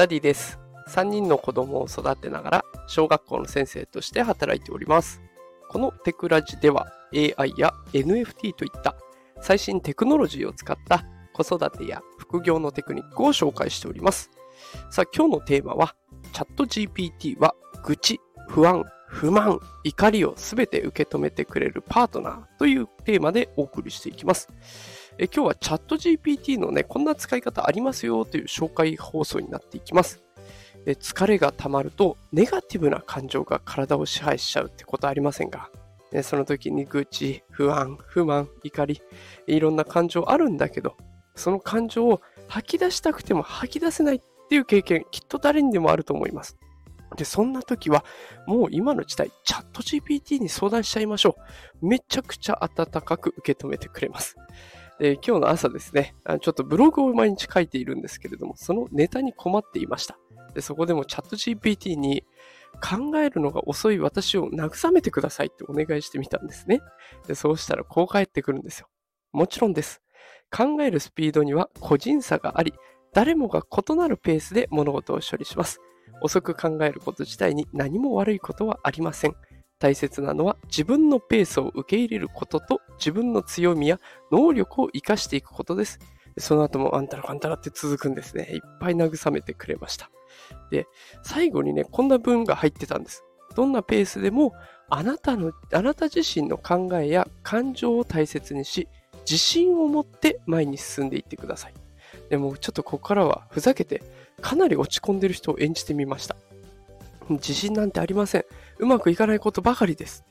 ダディです。3人の子供を育てながら小学校の先生として働いております。このテクラジでは AI や NFT といった最新テクノロジーを使った子育てや副業のテクニックを紹介しております。さあ今日のテーマはチャット GPT は愚痴、不安、不満、怒りをすべて受け止めてくれるパートナーというテーマでお送りしていきます。え今日はチャット GPT のね、こんな使い方ありますよという紹介放送になっていきます。え疲れが溜まると、ネガティブな感情が体を支配しちゃうってことありませんか？その時に愚痴、不安、不満、怒り、いろんな感情あるんだけど、その感情を吐き出したくても吐き出せないっていう経験、きっと誰にでもあると思います。で、そんな時は、もう今の時代、チャット GPT に相談しちゃいましょう。めちゃくちゃ温かく受け止めてくれます。えー、今日の朝ですね、ちょっとブログを毎日書いているんですけれども、そのネタに困っていました。でそこでもチャット GPT に考えるのが遅い私を慰めてくださいってお願いしてみたんですね。でそうしたらこう返ってくるんですよ。もちろんです。考えるスピードには個人差があり、誰もが異なるペースで物事を処理します。遅く考えること自体に何も悪いことはありません。大切なのは自分のペースを受け入れることと自分の強みや能力を活かしていくことです。その後もあんたらかんたらって続くんですね。いっぱい慰めてくれました。で、最後にね、こんな文が入ってたんです。どんなペースでもあなたの、あなた自身の考えや感情を大切にし、自信を持って前に進んでいってください。でもちょっとここからはふざけてかなり落ち込んでる人を演じてみました。自信なんてありません。うまくいかないことばかりです。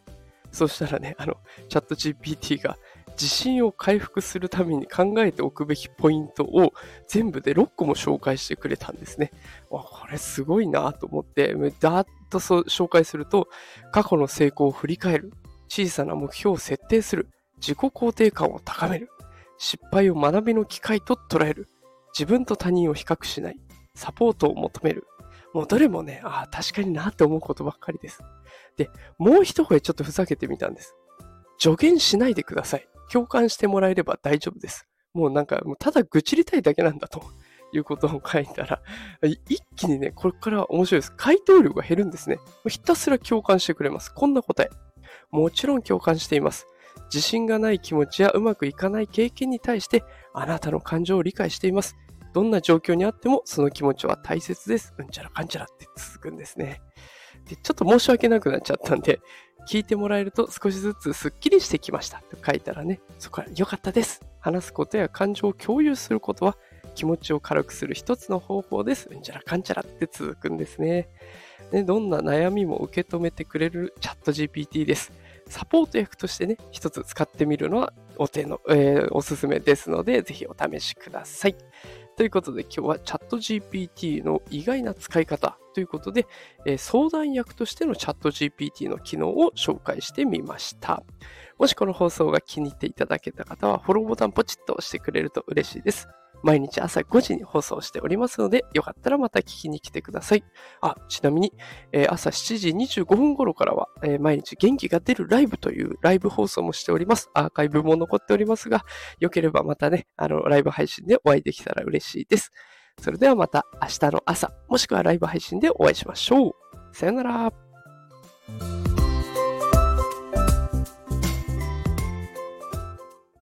そしたらね、あの、チャット GPT が自信を回復するために考えておくべきポイントを全部で6個も紹介してくれたんですね。わ、これすごいなと思って、だーっとそ紹介すると、過去の成功を振り返る、小さな目標を設定する、自己肯定感を高める、失敗を学びの機会と捉える、自分と他人を比較しない、サポートを求める、もうどれもね、ああ、確かになって思うことばっかりです。で、もう一声ちょっとふざけてみたんです。助言しないでください。共感してもらえれば大丈夫です。もうなんか、もうただ愚痴りたいだけなんだということを書いたら、一気にね、これから面白いです。回答量が減るんですね。ひたすら共感してくれます。こんな答え。もちろん共感しています。自信がない気持ちやうまくいかない経験に対して、あなたの感情を理解しています。どんな状況にあってもその気持ちは大切です。うんちゃらかんちゃらって続くんですね。で、ちょっと申し訳なくなっちゃったんで、聞いてもらえると少しずつスッキリしてきましたと書いたらね、そこから良かったです。話すことや感情を共有することは気持ちを軽くする一つの方法です。うんちゃらかんちゃらって続くんですね。でどんな悩みも受け止めてくれるチャット GPT です。サポート役としてね、一つ使ってみるのはお手の、えー、おすすめですので、ぜひお試しください。ということで今日はチャット GPT の意外な使い方ということで、えー、相談役としてのチャット GPT の機能を紹介してみました。もしこの放送が気に入っていただけた方はフォローボタンポチッと押してくれると嬉しいです。毎日朝5時に放送しておりますので、よかったらまた聞きに来てください。あ、ちなみに、えー、朝7時25分頃からは、えー、毎日元気が出るライブというライブ放送もしております。アーカイブも残っておりますが、よければまたね、あの、ライブ配信でお会いできたら嬉しいです。それではまた明日の朝、もしくはライブ配信でお会いしましょう。さよなら。